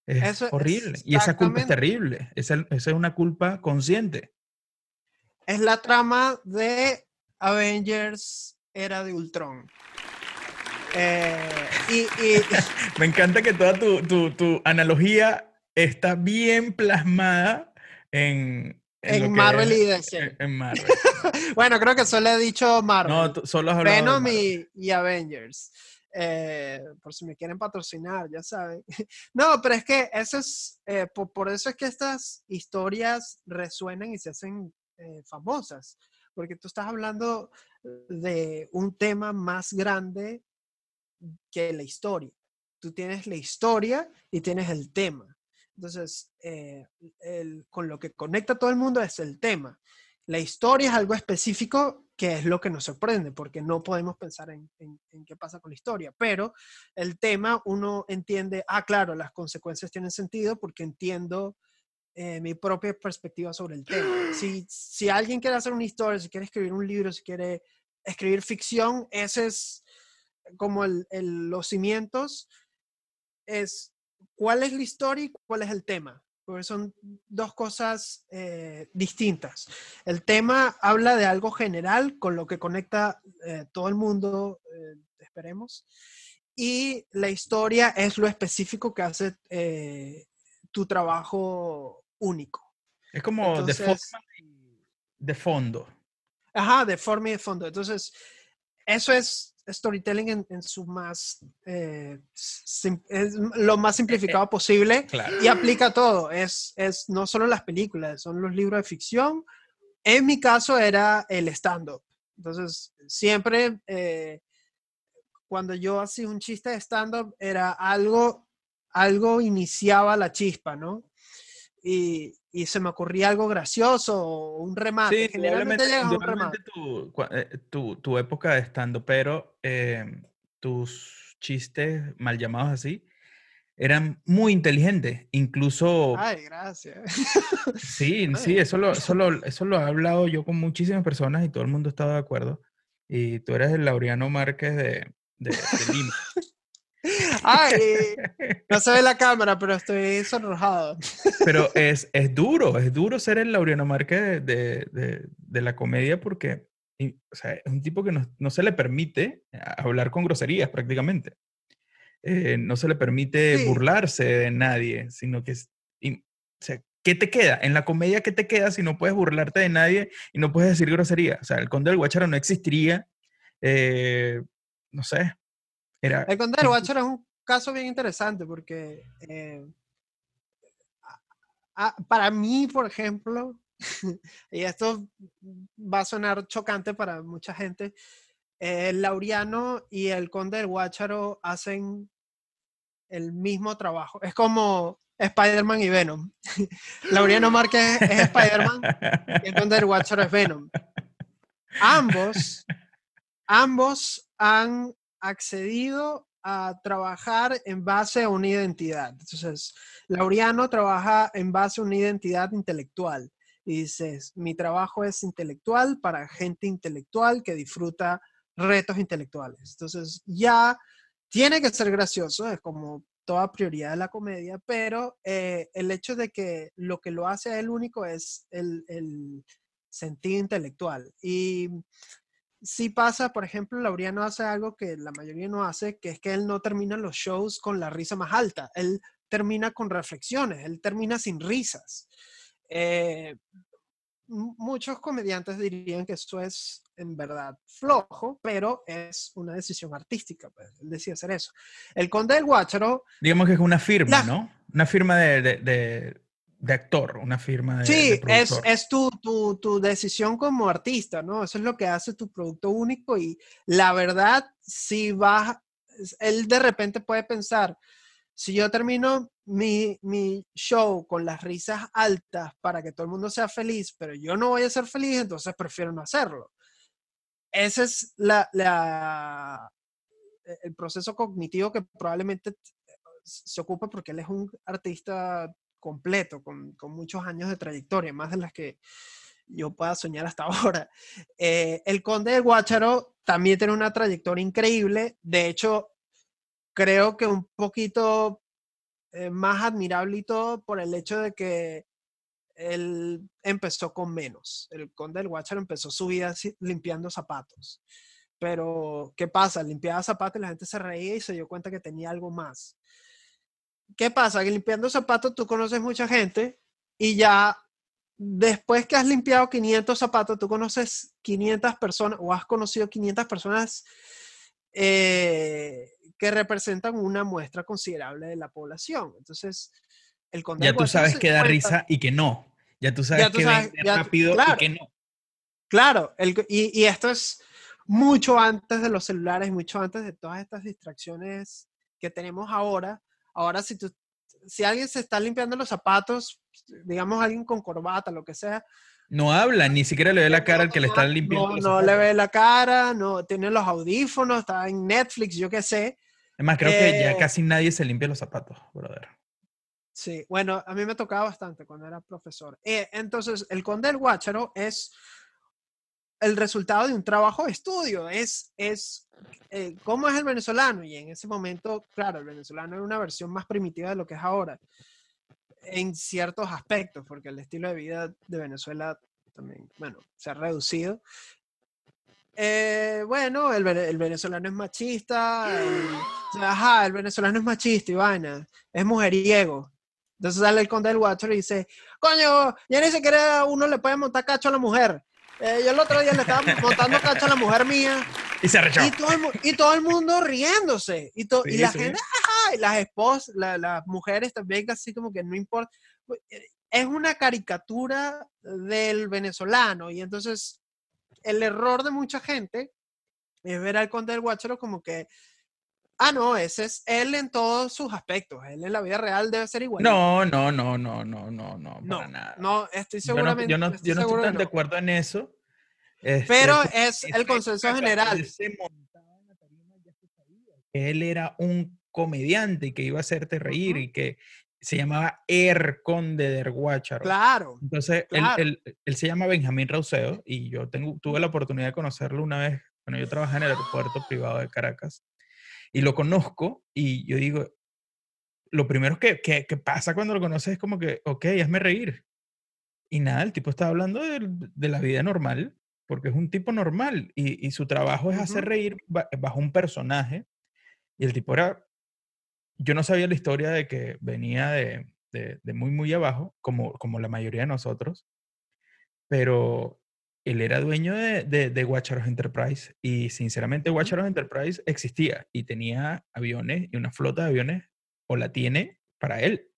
Es Eso horrible. Y esa culpa es terrible. Esa, esa es una culpa consciente. Es la trama de Avengers Era de Ultron. Eh, y, y- Me encanta que toda tu, tu- tu analogía está bien plasmada en, en Marvel es- y DC. en- en Marvel. Bueno, creo que solo he dicho Marvel. No, solo has Venom y, y Avengers. Eh, por si me quieren patrocinar, ya saben. No, pero es que eso es, eh, po- por, eso es que estas historias resuenan y se hacen eh, famosas, porque tú estás hablando de un tema más grande que la historia. Tú tienes la historia y tienes el tema. Entonces, eh, el- con lo que conecta a todo el mundo es el tema. La historia es algo específico que es lo que nos sorprende, porque no podemos pensar en, en- en qué pasa con la historia, pero el tema uno entiende, ah, claro, las consecuencias tienen sentido porque entiendo eh, mi propia perspectiva sobre el tema. Si, si alguien quiere hacer una historia, si quiere escribir un libro, si quiere escribir ficción, ese es como el- el- los cimientos, es cuál es la historia y cuál es el tema. Porque son dos cosas eh, distintas. El tema habla de algo general con lo que conecta eh, todo el mundo, eh, esperemos. Y la historia es lo específico que hace eh, tu trabajo único. Es como de Entonces- forma y de fondo. Ajá, de forma y de fondo. Entonces, eso es storytelling en, en su más, eh, sim- es lo más simplificado posible Claro. y aplica todo. Es, es no solo las películas, son los libros de ficción. En mi caso era el stand-up. Entonces, siempre eh, cuando yo hacía un chiste de stand-up era algo, algo iniciaba la chispa, ¿no? Y, y se me ocurría algo gracioso o un remate. Sí, Generalmente indudablemente, llegas a un remate. tu, eh, tu, tu época de estando, pero eh, tus chistes, mal llamados así, eran muy inteligentes. Incluso, Ay, gracias. sí, ay. sí, eso lo, eso, lo, eso lo he hablado yo con muchísimas personas y todo el mundo estaba de acuerdo. Y tú eres el Laureano Márquez de, de, de Lima. Ay, no se ve la cámara, pero estoy sonrojado. Pero es, es duro, es duro ser el Laureano Márquez de, de- de- de la comedia porque y, o sea, es un tipo que no, no se le permite hablar con groserías prácticamente. Eh, no se le permite Sí. burlarse de nadie, sino que y, o sea, ¿qué te queda? En la comedia, ¿qué te queda si no puedes burlarte de nadie y no puedes decir grosería? O sea, el Conde del Guacharo no existiría. eh, no sé. Era... El Conde del Guacharo es un caso bien interesante porque eh, para mí, por ejemplo, y esto va a sonar chocante para mucha gente, eh, Laureano y el Conde del Guacharo hacen el mismo trabajo. Es como Spider-Man y Venom. Laureano Márquez es Spider-Man y el Conde del Guacharo es Venom. Ambos, ambos han accedido a trabajar en base a una identidad. Entonces, Laureano trabaja en base a una identidad intelectual. Y dices, mi trabajo es intelectual para gente intelectual que disfruta retos intelectuales. Entonces, ya tiene que ser gracioso, es como toda prioridad de la comedia, pero eh, el hecho de que lo que lo hace a él único es el, el sentido intelectual. Y sí pasa, por ejemplo, Laureano hace algo que la mayoría no hace, que es que él no termina los shows con la risa más alta, él termina con reflexiones, él termina sin risas. Eh, muchos comediantes dirían que eso es en verdad flojo, pero es una decisión artística, pues, él decide hacer eso. El Conde del Guácharo, Digamos que es una firma, La- ¿no? Una firma de, de, de- de actor, una firma de, Sí, de es, es tu, tu, tu decisión como artista, ¿no? Eso es lo que hace tu producto único y la verdad, si vas, él de repente puede pensar, si yo termino mi, mi show con las risas altas para que todo el mundo sea feliz, pero yo no voy a ser feliz, entonces prefiero no hacerlo. Ese es la, la, e, el proceso cognitivo que probablemente se ocupa porque él es un artista completo, con, muchos años de trayectoria, más de las que yo pueda soñar hasta ahora. Eh, el Conde de Guácharo también tiene una trayectoria increíble. De hecho, creo que un poquito eh, más admirable y todo por el hecho de que él empezó con menos. El conde del Guácharo empezó su vida limpiando zapatos. Pero, ¿qué pasa? Limpiaba zapatos y la gente se reía y se dio cuenta que tenía algo más. ¿Qué pasa? Que limpiando zapatos tú conoces mucha gente y ya después que has limpiado 500 zapatos, tú conoces 500 personas o has conocido 500 personas eh, que representan una muestra considerable de la población. Entonces, el Ya tú sabes que da risa y que no. Ya tú sabes que sabes, rápido y que no. Claro, y, y, esto es mucho antes de los celulares, mucho antes de todas estas distracciones que tenemos ahora. Ahora, si, tú, si alguien se está limpiando los zapatos, digamos alguien con corbata, lo que sea. No habla, ni siquiera le ve la cara al que le está limpiando. No, no le ve la cara, no tiene los audífonos, está en Netflix, yo qué sé. Es más, creo que ya eh, casi nadie se limpia los zapatos, brother. Sí, bueno, a mí me tocaba bastante cuando era profesor. Eh, entonces, el Conde del Guácharo es el resultado de un trabajo de estudio, es, es eh, cómo es el venezolano. Y en ese momento, claro, el venezolano era una versión más primitiva de lo que es ahora, en ciertos aspectos, porque el estilo de vida de Venezuela también, bueno, se ha reducido. Eh, bueno, el, el, venezolano es machista, ajá, el venezolano es machista y vaina, es mujeriego, entonces sale el conde del Watcher y dice, coño, ya ni siquiera uno le puede montar cacho a la mujer. Eh, yo el otro día le estaba montando cacho a la mujer mía. Y se rechazó. Y todo el, mundo riéndose. Y, y la gente, y las esposas, las mujeres también, así como que no importa. Es una caricatura del venezolano. Y entonces, el error de mucha gente es ver al conde del Guacharo como que Ah, no, ese es él en todos sus aspectos. Él en la vida real debe ser igual. No, no, no, no, no, no, no, no para nada. No, estoy seguramente. Yo no, yo no, estoy, yo no estoy tan de acuerdo en eso. Este, Pero es el consenso general. Él era un comediante y que iba a hacerte reír uh -huh. y que se llamaba Er Conde de Guácharo. Claro. Entonces, claro. Él, él, él, se llama Benjamín Rauseo y yo tengo, tuve la oportunidad de conocerlo una vez. Bueno, yo trabajé en el aeropuerto privado de Caracas y lo conozco y yo digo, lo primero que, que, pasa cuando lo conoces es como que, ok, hazme reír. Y nada, el tipo está hablando de, de la vida normal, porque es un tipo normal y, y su trabajo es hacer reír bajo un personaje. Y el tipo era, yo no sabía la historia de que venía de, de, de muy, muy abajo, como, como la mayoría de nosotros, pero él era dueño de, de, de Enterprise y sinceramente Watcheros Enterprise existía y tenía aviones y una flota de aviones, o la tiene para él.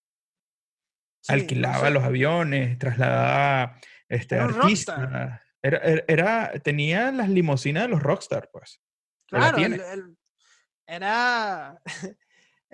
Alquilaba los aviones, trasladaba este, artistas. Era, era, tenía las limusinas de los rockstar, pues. Claro, era...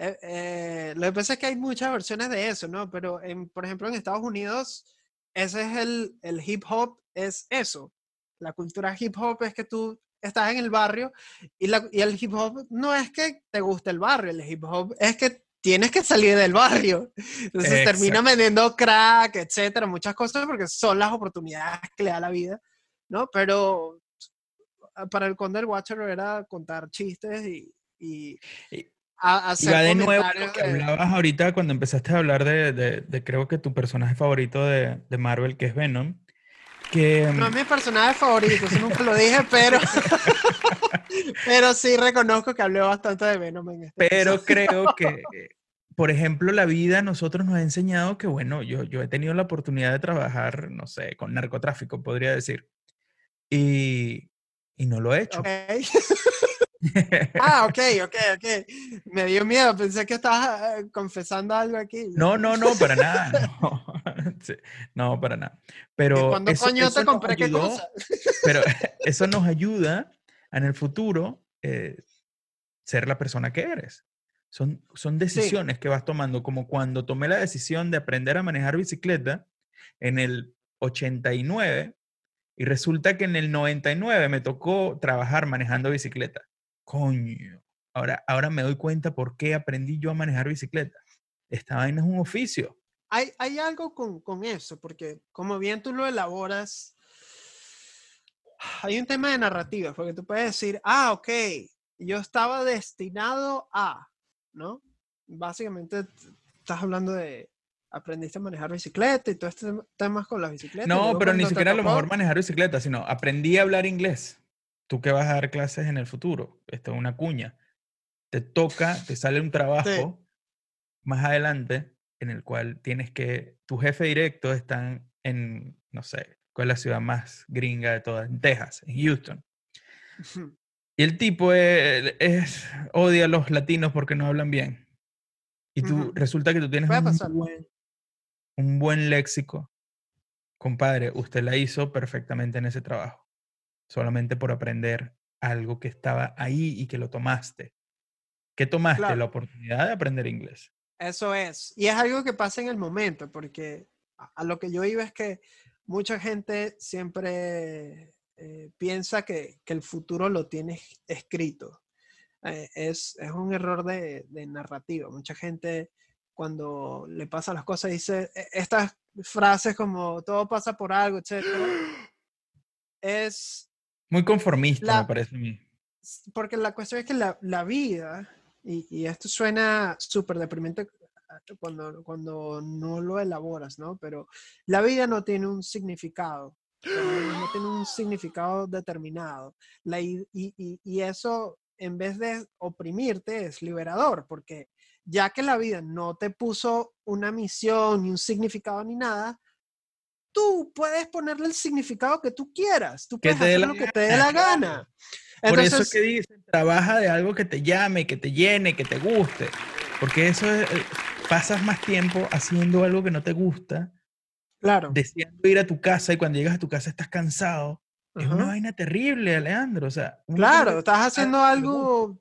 Eh, eh, lo que pasa es que hay muchas versiones de eso, ¿no? Pero, en, por ejemplo, en Estados Unidos, ese es el, el hip hop es eso. La cultura hip hop es que tú estás en el barrio y, la, y, el hip hop no es que te guste el barrio, el hip hop es que tienes que salir del barrio. Entonces termina vendiendo crack, etcétera, muchas cosas porque son las oportunidades que le da la vida, ¿no? Pero para el Conde Watcher era contar chistes y, y, hacer de nuevo lo que hablabas ahorita cuando empezaste a hablar de, de, de, creo que tu personaje favorito de, de Marvel, que es Venom, no es mi personaje favorito, eso nunca lo dije, pero, pero sí reconozco que hablé bastante de Venom en este Pero creo que, por ejemplo, la vida a nosotros nos ha enseñado que, bueno, yo, yo he tenido la oportunidad de trabajar, no sé, con narcotráfico, podría decir, y, y no lo he hecho. ah, ok, ok, ok. Me dio miedo, pensé que estabas eh, confesando algo aquí. No, no, no, para nada. No, para nada. Pero cuando coño te compré qué cosa? Pero eso nos ayuda en el futuro eh, ser la persona que eres. Son, son decisiones que vas tomando, como cuando tomé la decisión de aprender a manejar bicicleta en el 89 y resulta que en el 99 me tocó trabajar manejando bicicleta coño, ahora, ahora me doy cuenta por qué aprendí yo a manejar bicicleta. Esta vaina es un oficio. Hay, hay algo con, con eso, porque como bien tú lo elaboras, hay un tema de narrativa, porque tú puedes decir, ah, ok, yo estaba destinado a, ¿no? Básicamente estás hablando de aprendiste a manejar bicicleta y todo este tem- temas con las bicicletas. No, pero ni siquiera a lo mejor manejar bicicleta, sino aprendí a hablar inglés. Tú que vas a dar clases en el futuro, esto es una cuña. Te toca, te sale un trabajo más adelante en el cual tienes que, tu jefe directo está en, no sé, ¿cuál es la ciudad más gringa de todas? En Texas, en Houston. Y el tipo es, es- odia a los latinos porque no hablan bien. Y tú, resulta que tú tienes un buen, un buen léxico. Compadre, usted la hizo perfectamente en ese trabajo. Solamente por aprender algo que estaba ahí y que lo tomaste. ¿Qué tomaste? Claro. La oportunidad de aprender inglés. Eso es. Y es algo que pasa en el momento, porque a, lo que yo iba es que mucha gente siempre eh, piensa que, que el futuro lo tienes escrito. Eh, es, es un error de, de narrativa. Mucha gente cuando le pasa las cosas dice "E- estas frases como todo pasa por algo, etc. Es Muy conformista, La- me parece a mí. porque la cuestión es que la, la vida, y, y esto suena súper deprimente cuando, cuando no lo elaboras, ¿no? Pero la vida no tiene un significado, no tiene un significado determinado. La, y, y- y eso, en vez de oprimirte, es liberador, porque ya que la vida no te puso una misión, ni un significado, ni nada, tú puedes ponerle el significado que tú quieras, tú puedes hacer lo que te dé la gana, gana. Por eso es Entonces, que dicen, trabaja de algo que te llame, que te llene, que te guste. Porque eso es, eh, pasas más tiempo haciendo algo que no te gusta, claro. deseando ir a tu casa y cuando llegas a tu casa estás cansado. Es una vaina terrible, Alejandro. O sea, Claro, estás haciendo algo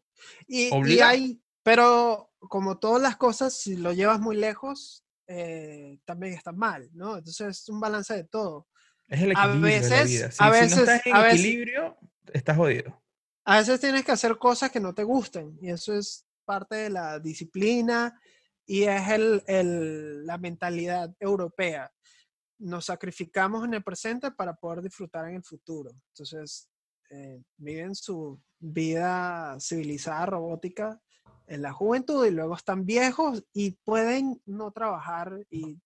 y, y hay, pero como todas las cosas, si lo llevas muy lejos, eh, también está mal, ¿no? Entonces es un balance de todo. Es el A equilibrio de la veces- vida. Si, a si veces- no estás en a veces- equilibrio, estás jodido. A veces tienes que hacer cosas que no te gusten y eso es parte de la disciplina y es el, el- la mentalidad europea. Nos sacrificamos en el presente para poder disfrutar en el futuro. Entonces, eh, viven su vida civilizada, robótica en la juventud y luego están viejos y pueden no trabajar y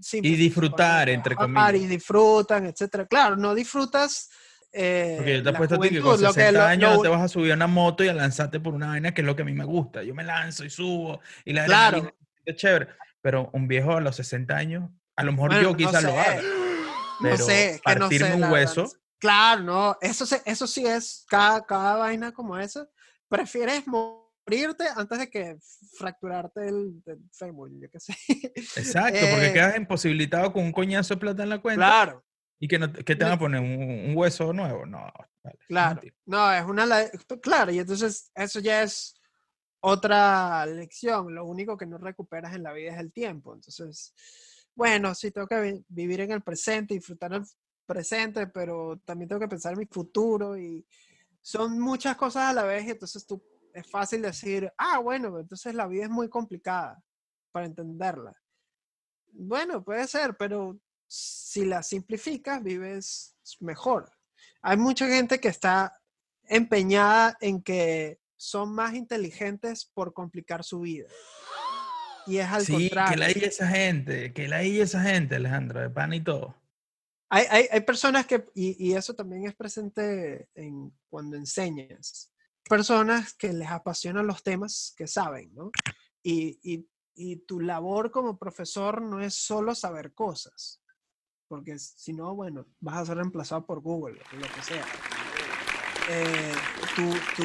simplemente disfrutar, entre comillas. Y disfrutan, etcétera. Claro, no disfrutas. eh, Porque yo te apuesto a ti que con lo que 60 lo- años lo no te vas a subir a una moto y a lanzarte por una vaina que es lo que a mí me gusta. Yo me lanzo y subo y la Claro. es chévere. Pero un viejo a los 60 años, a lo mejor Bueno, yo no quizás lo sé, haga. No sé, es que no partirme sé, un verdad, hueso, no. Claro, no, eso, eso sí es cada, cada vaina como esa. Prefieres morirte antes de que fracturarte el, el fémur, yo qué sé. exacto, porque Eh, quedas imposibilitado con un coñazo de plata en la cuenta Claro, y que, no, te- que te van a poner un, un hueso nuevo. No, vale, eso es claro. No, es una. la- Claro, y entonces eso ya es otra lección. Lo único que no recuperas en la vida es el tiempo. Entonces, bueno, sí, tengo que vi- vivir en el presente, disfrutar el presente, pero también tengo que pensar en mi futuro y son muchas cosas a la vez y entonces tú es fácil decir, ah, bueno, entonces la vida es muy complicada para entenderla. Bueno, puede ser, pero si la simplificas, vives mejor. Hay mucha gente que está empeñada en que son más inteligentes por complicar su vida. Y es al Sí, que contrario. la hay esa gente, que la hay esa gente, Alejandro, de pan y todo. Hay, hay, hay personas que, y, y eso también es presente en, cuando enseñas, personas que les apasionan los temas que saben, ¿no? Y, y, y tu labor como profesor no es solo saber cosas, porque si no, bueno, vas a ser reemplazado por Google o lo que sea. Eh, tu, tu,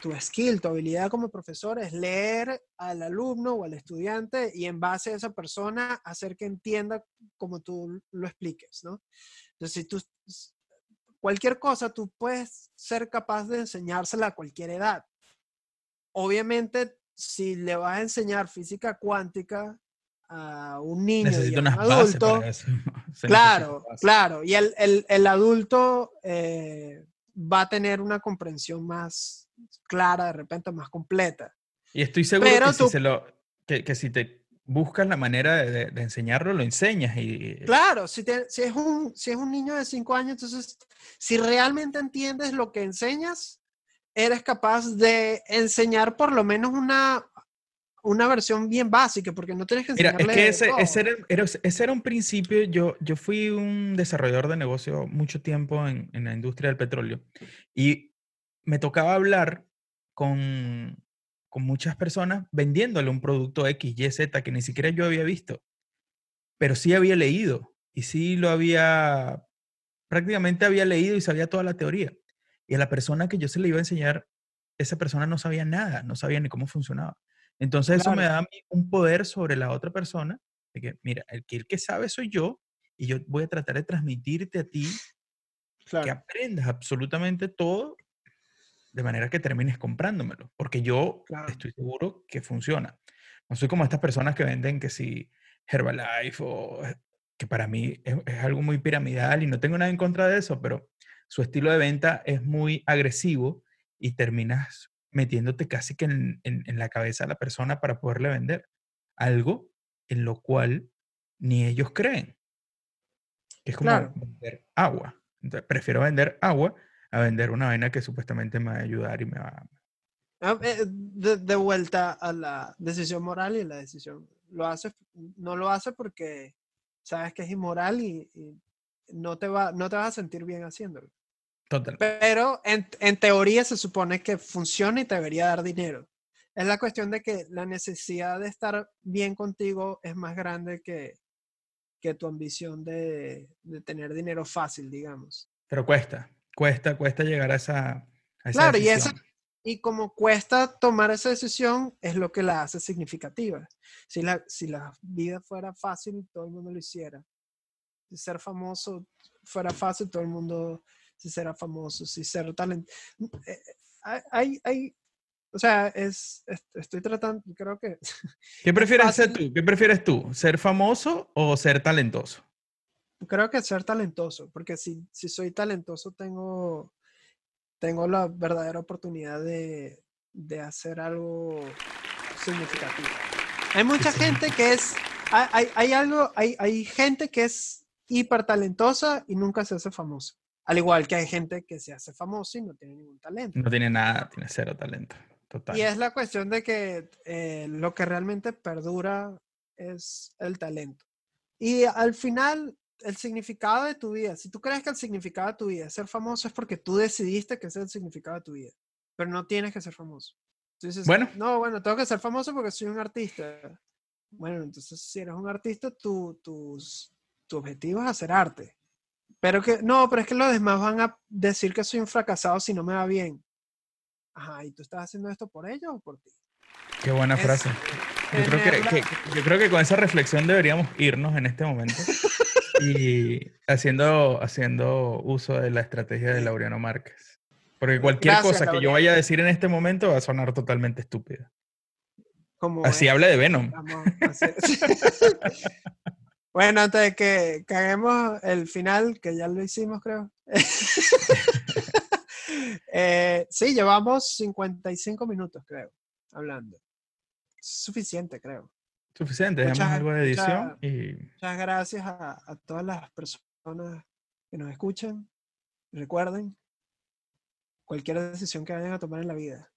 tu skill, tu habilidad como profesor es leer al alumno o al estudiante y en base a esa persona hacer que entienda como tú lo expliques, ¿no? Entonces, si tú, cualquier cosa, tú puedes ser capaz de enseñársela a cualquier edad. Obviamente, si le vas a enseñar física cuántica a un niño y a un adulto, claro, claro, y el, el- el adulto eh, va a tener una comprensión más clara, de repente más completa. Y estoy seguro Pero que, si tú- se lo, que, que si te buscas la manera de, de- de enseñarlo, lo enseñas. Y, Claro, si, te- si, es un, si es un niño de 5 años, entonces, si realmente entiendes lo que enseñas, eres capaz de enseñar por lo menos una, una versión bien básica, porque no tienes que Mira, enseñarle es que ese, todo. ese, era, era- ese era un principio. Yo, yo fui un desarrollador de negocio mucho tiempo en, en la industria del petróleo y me tocaba hablar con, con muchas personas vendiéndole un producto X, Y, Z que ni siquiera yo había visto, pero sí había leído y sí lo había, prácticamente había leído y sabía toda la teoría. Y a la persona que yo se le iba a enseñar, esa persona no sabía nada, no sabía ni cómo funcionaba. Entonces eso me da a mí un poder sobre la otra persona, de que, mira, el que, el que sabe soy yo y yo voy a tratar de transmitirte a ti que Claro, aprendas absolutamente todo de manera que termines comprándomelo, porque yo claro. estoy seguro que funciona. No soy como estas personas que venden que si Herbalife o eh, que para mí es, es algo muy piramidal y no tengo nada en contra de eso, pero su estilo de venta es muy agresivo y terminas metiéndote casi que en, en- en la cabeza a la persona para poderle vender algo en lo cual ni ellos creen, que es como Claro. vender agua. Entonces, prefiero vender agua a vender una vaina que supuestamente me va a ayudar y me va Ah, eh, De, de vuelta a la decisión moral y la decisión. Lo haces, no lo hace porque sabes que es inmoral y, y no, te va, no te vas a sentir bien haciéndolo. Total. Pero en, en teoría se supone que funciona y te debería dar dinero. Es la cuestión de que la necesidad de estar bien contigo es más grande que, que tu ambición de, de tener dinero fácil, digamos. Pero cuesta, cuesta, cuesta llegar a esa, a esa Claro, y eso, decisión. y como cuesta tomar esa decisión, es lo que la hace significativa. Si la, si la vida fuera fácil, todo el mundo lo hiciera. Si ser famoso fuera fácil, todo el mundo si será famoso. Si ser talento. Hay, hay, o sea, es, es- estoy tratando, creo que ¿Qué prefieres ser tú? ¿Qué prefieres tú? ¿Ser famoso o ser talentoso? Creo que ser talentoso, porque si, si soy talentoso tengo, tengo la verdadera oportunidad de, de hacer algo significativo. Hay mucha gente que es, hay, hay, algo, hay, hay gente que es hiper talentosa y nunca se hace famosa. Al igual que hay gente que se hace famosa y no tiene ningún talento. No tiene nada, tiene cero talento. Total. Y es la cuestión de que eh, lo que realmente perdura es el talento. Y al final, el significado de tu vida, si tú crees que el significado de tu vida es ser famoso, es porque tú decidiste que ese es el significado de tu vida. Pero no tienes que ser famoso. Tú dices, Bueno. no, bueno, tengo que ser famoso porque soy un artista. Bueno, entonces si eres un artista, tu, tus, tu objetivo es hacer arte. Pero que, no, pero es que los demás van a decir que soy un fracasado si no me va bien. Ajá, ¿y tú estás haciendo esto por ellos o por ti? Qué buena es frase. Yo creo que- yo creo que con esa reflexión deberíamos irnos en este momento y haciendo, haciendo uso de la estrategia de Laureano Márquez. Porque cualquier Gracias, cosa que yo vaya a decir en este momento va a sonar totalmente estúpida. Como Así es, habla de Venom. bueno, antes de que caguemos el final, que ya lo hicimos, creo. Eh, sí, llevamos 55 minutos, creo, hablando. Es suficiente, creo. Suficiente, dejamos Muchas- algo de edición muchas- y Muchas gracias a, a todas las personas que nos escuchan. Recuerden, cualquier decisión que vayan a tomar en la vida,